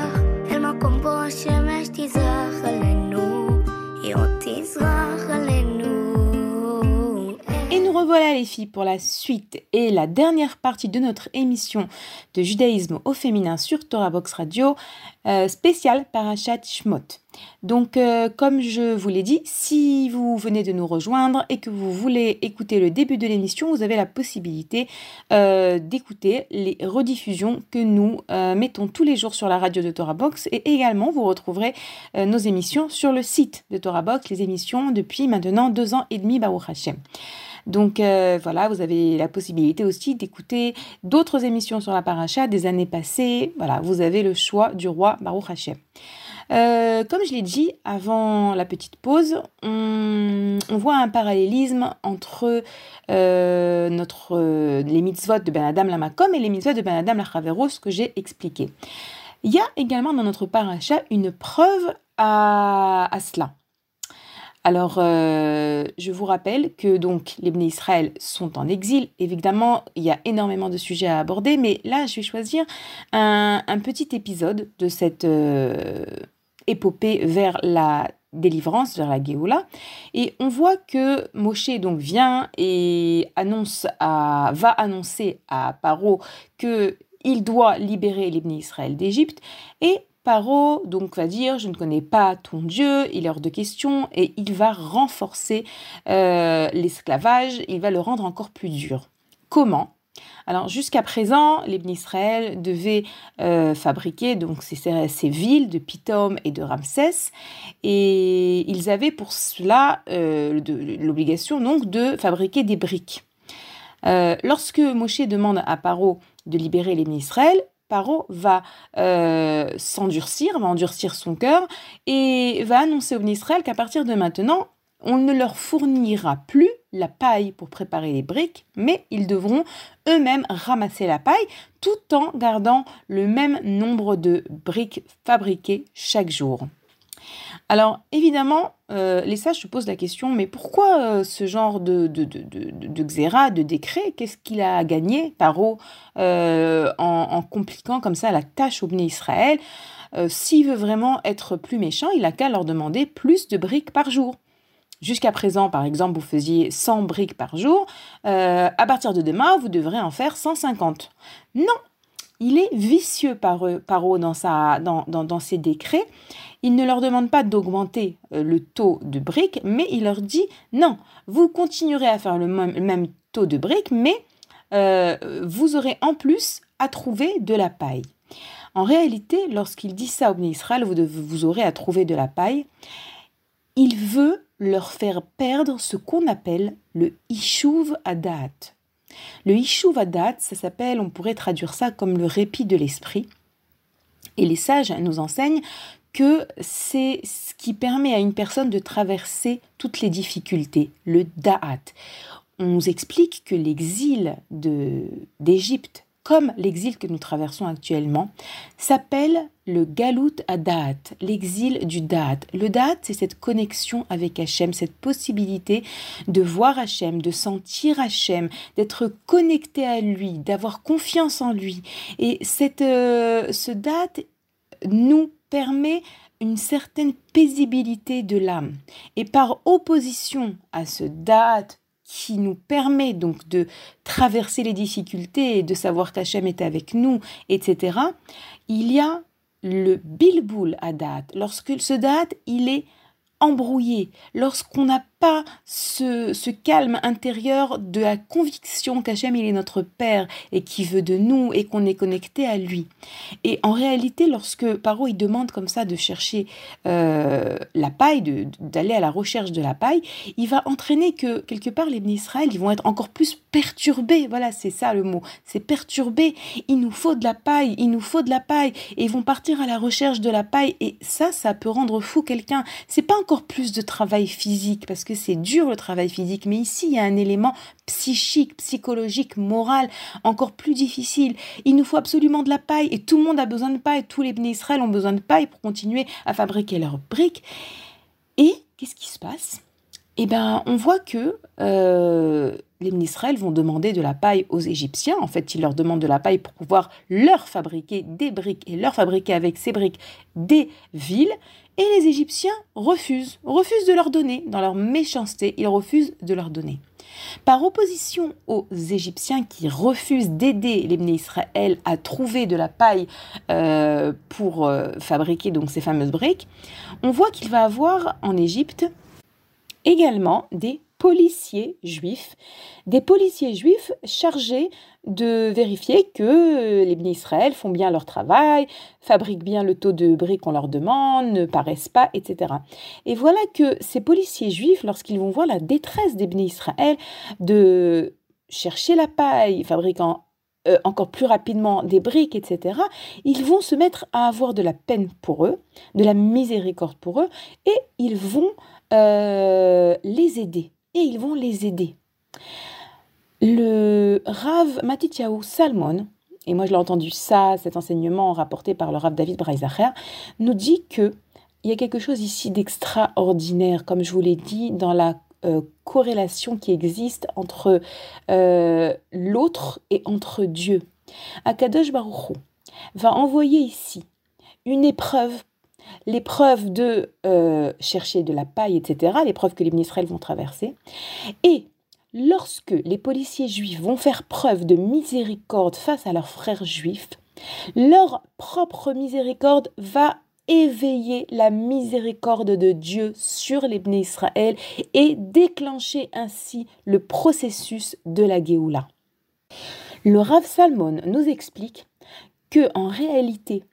Revoilà les filles pour la suite et la dernière partie de notre émission de judaïsme au féminin sur Torah Box Radio, euh, spéciale Parashat Shmot. Donc, euh, comme je vous l'ai dit, si vous venez de nous rejoindre et que vous voulez écouter le début de l'émission, vous avez la possibilité euh, d'écouter les rediffusions que nous euh, mettons tous les jours sur la radio de Torah Box et également vous retrouverez nos émissions sur le site de Torah Box, les émissions depuis maintenant deux ans et demi, Baruch Hashem. Donc euh, voilà, vous avez la possibilité aussi d'écouter d'autres émissions sur la paracha des années passées. Voilà, vous avez le choix du roi Baruch Hashem. Euh, comme je l'ai dit avant la petite pause, on, voit un parallélisme entre euh, notre, les mitzvot de Ben Adam la Makom et les mitzvot de Ben Adam la Chaveros que j'ai expliqué. Il y a également dans notre paracha une preuve à cela. Alors, euh, je vous rappelle que donc les Bnei Israël sont en exil. Évidemment, il y a énormément de sujets à aborder, mais là, je vais choisir un, petit épisode de cette euh, épopée vers la délivrance, vers la Géoula. Et on voit que Moshe donc vient et annonce va annoncer à Paro que il doit libérer les Israël d'Égypte. Et Paro donc va dire je ne connais pas ton Dieu, il est hors de question et il va renforcer euh, l'esclavage, il va le rendre encore plus dur. Comment? Alors jusqu'à présent, Bnei Israël devaient euh, fabriquer donc ces, ces, villes de Pitom et de Ramsès et ils avaient pour cela euh, l'obligation donc de fabriquer des briques. Lorsque Moshe demande à Paro de libérer les Bnei Israël, Va euh, s'endurcir, va endurcir son cœur et va annoncer aux Israël qu'à partir de maintenant, on ne leur fournira plus la paille pour préparer les briques, mais ils devront eux-mêmes ramasser la paille tout en gardant le même nombre de briques fabriquées chaque jour. Alors évidemment, euh, les sages se posent la question, mais pourquoi euh, ce genre de, de, de, de, de xéra, de décret Qu'est-ce qu'il a gagné, Paro, euh, en, compliquant comme ça la tâche au Bné Israël? S'il veut vraiment être plus méchant, il a qu'à leur demander plus de briques par jour. Jusqu'à présent, par exemple, vous faisiez 100 briques par jour. à partir de demain, vous devrez en faire 150. Non, il est vicieux par Paro dans, sa, dans, dans, dans ses décrets. Il ne leur demande pas d'augmenter le taux de briques, mais il leur dit non, vous continuerez à faire le même, taux de briques, mais euh, vous aurez en plus à trouver de la paille. En réalité, lorsqu'il dit ça au Bnei Israël, vous, vous aurez à trouver de la paille, il veut leur faire perdre ce qu'on appelle le Ishuv Adat. Le Ishuvadat, ça s'appelle, on pourrait traduire ça comme le répit de l'esprit. Et les sages nous enseignent que c'est ce qui permet à une personne de traverser toutes les difficultés, le da'at. On nous explique que l'exil d'Égypte, comme l'exil que nous traversons actuellement, s'appelle le Galut à Da'at, l'exil du Da'at. Le Da'at, c'est cette connexion avec Hachem, cette possibilité de voir Hachem, de sentir Hachem, d'être connecté à lui, d'avoir confiance en lui. Et cette, euh, ce Da'at nous permet une certaine paisibilité de l'âme. Et par opposition à ce date qui nous permet donc de traverser les difficultés et de savoir qu'Hachem est avec nous, etc., il y a le bilboul à date. Lorsque ce date, il est embrouillé, lorsqu'on n'a pas ce, calme intérieur de la conviction qu'Hachem il est notre Père et qui veut de nous et qu'on est connecté à lui. Et en réalité, lorsque Paro il demande comme ça de chercher euh, la paille, d'aller à la recherche de la paille, il va entraîner que quelque part les Israël ils vont être encore plus perturbés. Voilà, c'est ça le mot, c'est perturbé. Il nous faut de la paille, il nous faut de la paille et ils vont partir à la recherche de la paille et ça, ça peut rendre fou quelqu'un. C'est pas encore plus de travail physique parce que c'est dur le travail physique, mais ici il y a un élément psychique, psychologique, moral encore plus difficile. Il nous faut absolument de la paille et tout le monde a besoin de paille, tous les Israël ont besoin de paille pour continuer à fabriquer leurs briques. Et qu'est-ce qui se passe? Eh bien, on voit que euh, les Israël vont demander de la paille aux Égyptiens. En fait, ils leur demandent de la paille pour pouvoir leur fabriquer des briques et leur fabriquer avec ces briques des villes. Et les Égyptiens refusent, refusent de leur donner. Dans leur méchanceté, ils refusent de leur donner. Par opposition aux Égyptiens qui refusent d'aider les Israël à trouver de la paille euh, pour euh, fabriquer donc ces fameuses briques, on voit qu'il va avoir en Égypte également des policiers juifs, des policiers juifs chargés de vérifier que les bénis Israël font bien leur travail, fabriquent bien le taux de briques qu'on leur demande, ne paraissent pas, etc. Et voilà que ces policiers juifs, lorsqu'ils vont voir la détresse des bénis Israël de chercher la paille, fabriquant euh, encore plus rapidement des briques, etc., ils vont se mettre à avoir de la peine pour eux, de la miséricorde pour eux, et ils vont euh, les aider et ils vont les aider. Le Rav Matityahu Salmon, et moi je l'ai entendu ça, cet enseignement rapporté par le Rav David Breisacher, nous dit que il y a quelque chose ici d'extraordinaire, comme je vous l'ai dit, dans la euh, corrélation qui existe entre euh, l'autre et entre Dieu. Akadosh Baruch va envoyer ici une épreuve l'épreuve de euh, chercher de la paille, etc., l'épreuve que les Israël vont traverser. Et lorsque les policiers juifs vont faire preuve de miséricorde face à leurs frères juifs, leur propre miséricorde va éveiller la miséricorde de Dieu sur les Israël et déclencher ainsi le processus de la Géoula. Le Rav Salmon nous explique que en réalité,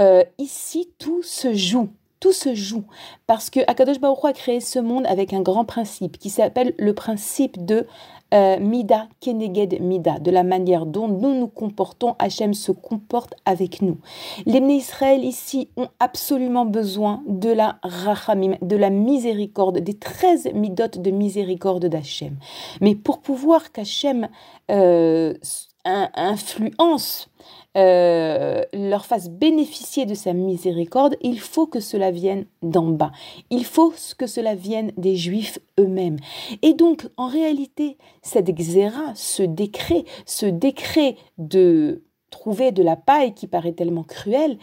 euh, ici, tout se joue. Tout se joue parce que Akadosh Baruch a créé ce monde avec un grand principe qui s'appelle le principe de euh, Mida Keneged Mida, de la manière dont nous nous comportons, Hachem se comporte avec nous. Les Israël ici ont absolument besoin de la rachamim, de la miséricorde, des 13 midotes de miséricorde d'Hachem. Mais pour pouvoir qu'Hachem euh, influence euh, leur fasse bénéficier de sa miséricorde, il faut que cela vienne d'en bas. Il faut que cela vienne des Juifs eux-mêmes. Et donc, en réalité, cette xéra, ce décret, ce décret de trouver de la paille qui paraît tellement cruel,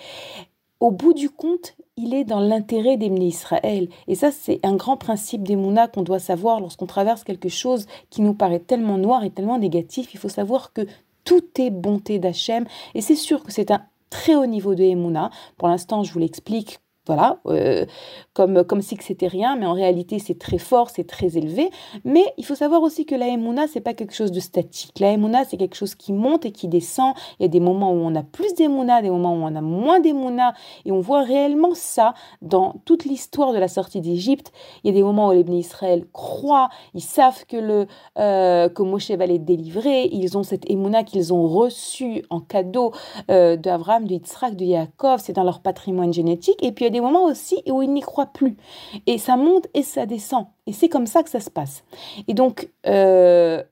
au bout du compte, il est dans l'intérêt des Israël. Et ça, c'est un grand principe des Mouna qu'on doit savoir lorsqu'on traverse quelque chose qui nous paraît tellement noir et tellement négatif. Il faut savoir que tout est bonté d'Hachem. Et c'est sûr que c'est un très haut niveau de Emouna. Pour l'instant, je vous l'explique voilà, euh, comme, comme si que c'était rien, mais en réalité c'est très fort, c'est très élevé. Mais il faut savoir aussi que la ce c'est pas quelque chose de statique. La c'est quelque chose qui monte et qui descend. Il y a des moments où on a plus d'Emouna, des moments où on a moins d'Emouna, et on voit réellement ça dans toute l'histoire de la sortie d'Égypte. Il y a des moments où les bénis Israël croient, ils savent que, le, euh, que Moshe va les délivrer, ils ont cette Emouna qu'ils ont reçue en cadeau euh, d'Abraham, de Yitzhak, de Yaakov, c'est dans leur patrimoine génétique. Et puis il y a des moments aussi où ils n'y croient plus. Et ça monte et ça descend. Et c'est comme ça que ça se passe. Et donc, euh,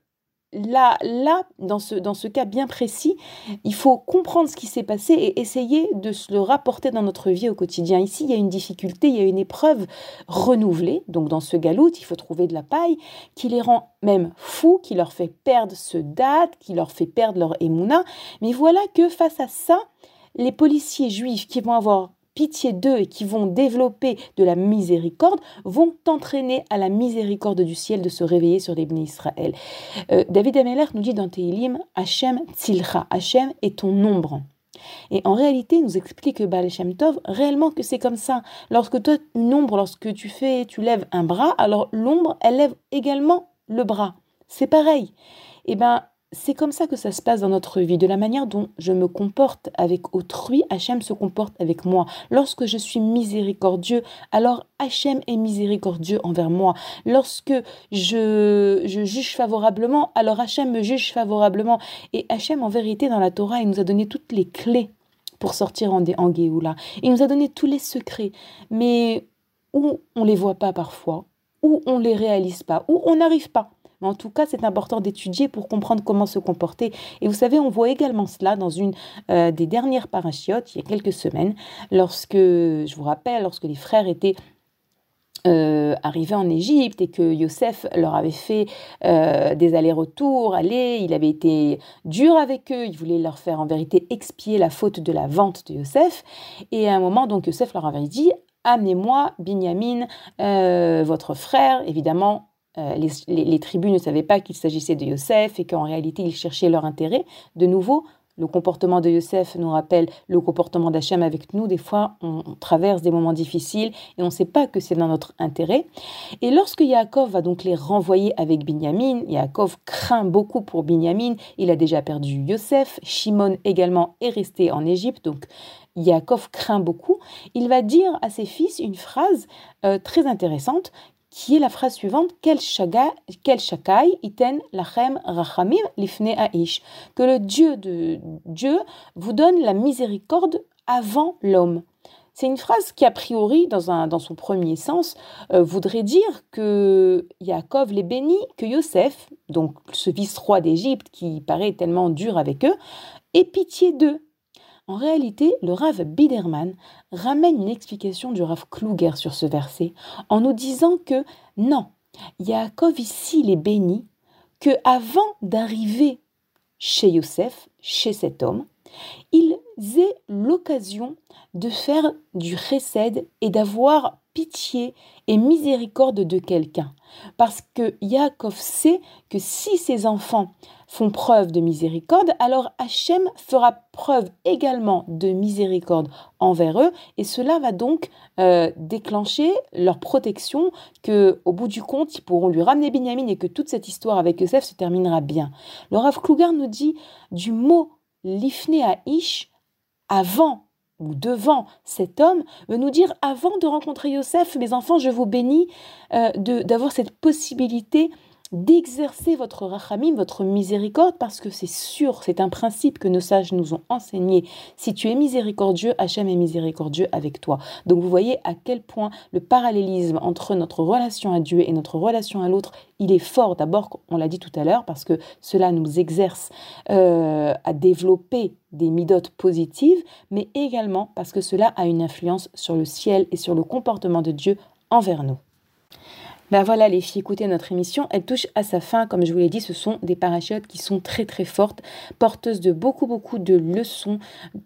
là, là dans, ce, dans ce cas bien précis, il faut comprendre ce qui s'est passé et essayer de se le rapporter dans notre vie au quotidien. Ici, il y a une difficulté, il y a une épreuve renouvelée. Donc, dans ce galout, il faut trouver de la paille qui les rend même fous, qui leur fait perdre ce date, qui leur fait perdre leur émouna. Mais voilà que face à ça, les policiers juifs qui vont avoir pitié d'eux et qui vont développer de la miséricorde, vont entraîner à la miséricorde du ciel de se réveiller sur les Israël. Euh, David Ameller nous dit dans Tehilim, Hachem tzilcha, Hachem est ton ombre. Et en réalité, nous explique Baal Shem Tov réellement que c'est comme ça. Lorsque toi, une ombre, lorsque tu fais, tu lèves un bras, alors l'ombre, elle lève également le bras. C'est pareil. Et eh ben, c'est comme ça que ça se passe dans notre vie, de la manière dont je me comporte avec autrui, Hachem se comporte avec moi. Lorsque je suis miséricordieux, alors Hachem est miséricordieux envers moi. Lorsque je, je juge favorablement, alors Hachem me juge favorablement. Et Hachem, en vérité, dans la Torah, il nous a donné toutes les clés pour sortir en, en Géoula. Il nous a donné tous les secrets, mais où on ne les voit pas parfois, où on ne les réalise pas, où on n'arrive pas. Mais en tout cas, c'est important d'étudier pour comprendre comment se comporter. Et vous savez, on voit également cela dans une euh, des dernières parachiotes, il y a quelques semaines, lorsque, je vous rappelle, lorsque les frères étaient euh, arrivés en Égypte et que Yosef leur avait fait euh, des allers-retours, aller, il avait été dur avec eux, il voulait leur faire en vérité expier la faute de la vente de Yosef. Et à un moment, donc Yosef leur avait dit, amenez-moi Binyamin, votre frère, évidemment, euh, les, tribus ne savaient pas qu'il s'agissait de Yosef et qu'en réalité ils cherchaient leur intérêt. De nouveau, le comportement de Yosef nous rappelle le comportement d'Hachem avec nous. Des fois, on, traverse des moments difficiles et on ne sait pas que c'est dans notre intérêt. Et lorsque Yaakov va donc les renvoyer avec Binyamin, Yaakov craint beaucoup pour Binyamin. Il a déjà perdu Yosef. Shimon également est resté en Égypte. Donc, Yaakov craint beaucoup. Il va dire à ses fils une phrase euh, très intéressante qui est la phrase suivante Quel shakai iten lachem rachamim lifne aish que le Dieu de Dieu vous donne la miséricorde avant l'homme. C'est une phrase qui, a priori, dans, un, dans son premier sens, euh, voudrait dire que Yaakov les bénit, que Yosef, donc ce vice-roi d'Égypte qui paraît tellement dur avec eux, ait pitié d'eux. En réalité, le Rav Biderman ramène une explication du Rav Kluger sur ce verset en nous disant que non, Yaakov ici les bénit que avant d'arriver chez Yosef, chez cet homme, ils aient l'occasion de faire du récède et d'avoir pitié et miséricorde de quelqu'un. Parce que Yaakov sait que si ses enfants font preuve de miséricorde, alors Hachem fera preuve également de miséricorde envers eux, et cela va donc euh, déclencher leur protection, que au bout du compte, ils pourront lui ramener Binyamin et que toute cette histoire avec Yosef se terminera bien. Le Rav Kluger nous dit du mot lifne à ish avant ou devant cet homme veut nous dire avant de rencontrer Yosef, mes enfants, je vous bénis euh, d'avoir cette possibilité d'exercer votre rachamim, votre miséricorde, parce que c'est sûr, c'est un principe que nos sages nous ont enseigné. Si tu es miséricordieux, Hachem est miséricordieux avec toi. Donc vous voyez à quel point le parallélisme entre notre relation à Dieu et notre relation à l'autre, il est fort. D'abord, on l'a dit tout à l'heure, parce que cela nous exerce euh, à développer des midotes positives, mais également parce que cela a une influence sur le ciel et sur le comportement de Dieu envers nous. Ben voilà les filles, écoutez notre émission, elle touche à sa fin. Comme je vous l'ai dit, ce sont des parachutes qui sont très très fortes, porteuses de beaucoup beaucoup de leçons,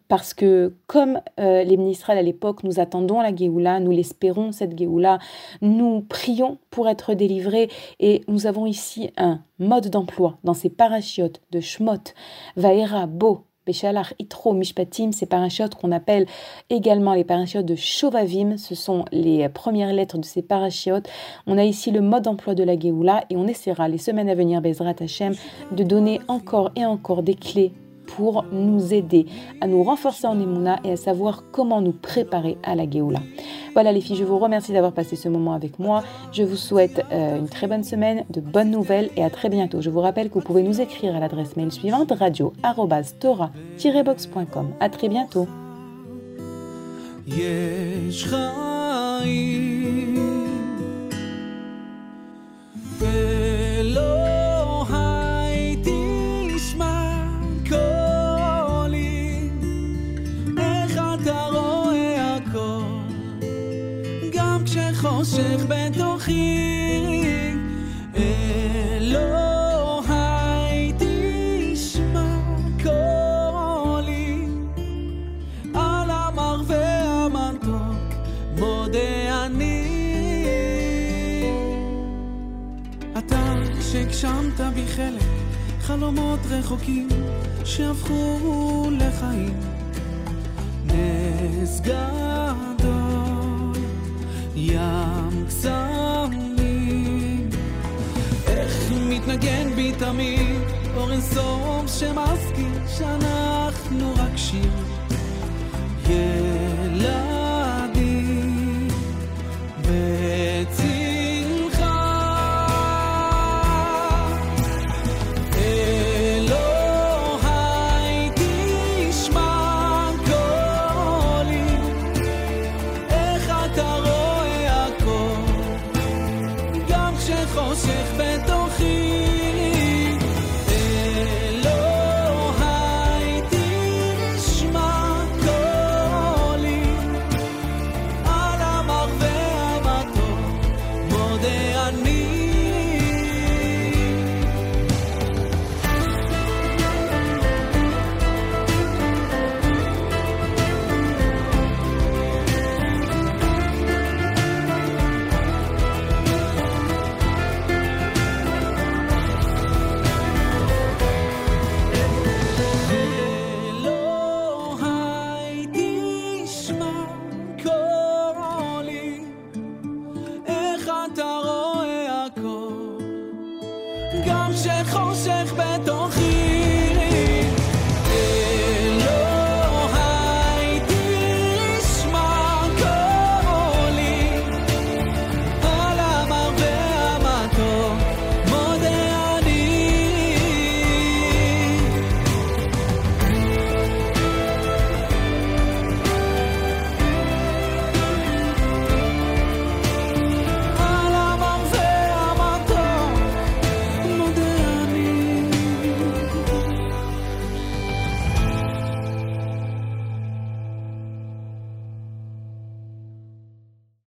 parce que comme euh, les ministres à l'époque, nous attendons la Géoula, nous l'espérons cette Géoula, nous prions pour être délivrés et nous avons ici un mode d'emploi dans ces parachutes de Shmot, Vaera, Bo, Peshalach Itro Mishpatim, ces parachutes qu'on appelle également les parachutes de Shovavim, ce sont les premières lettres de ces parachutes. On a ici le mode d'emploi de la Géoula et on essaiera les semaines à venir, Bezrat Hashem, de donner encore et encore des clés pour nous aider à nous renforcer en Emouna et à savoir comment nous préparer à la Géoula. Voilà les filles, je vous remercie d'avoir passé ce moment avec moi. Je vous souhaite euh, une très bonne semaine, de bonnes nouvelles et à très bientôt. Je vous rappelle que vous pouvez nous écrire à l'adresse mail suivante radio-tora-box.com. À très bientôt. חושך בתוכי אלוהי תשמע קולי. על המר והמתוק מודה אני. אתה שהגשמת בי חלק חלומות רחוקים שהפכו לחיים. נס ים קסמים. איך מתנגן בי תמיד אור אינסוף שמזכיר שאנחנו רק שיר. Yeah.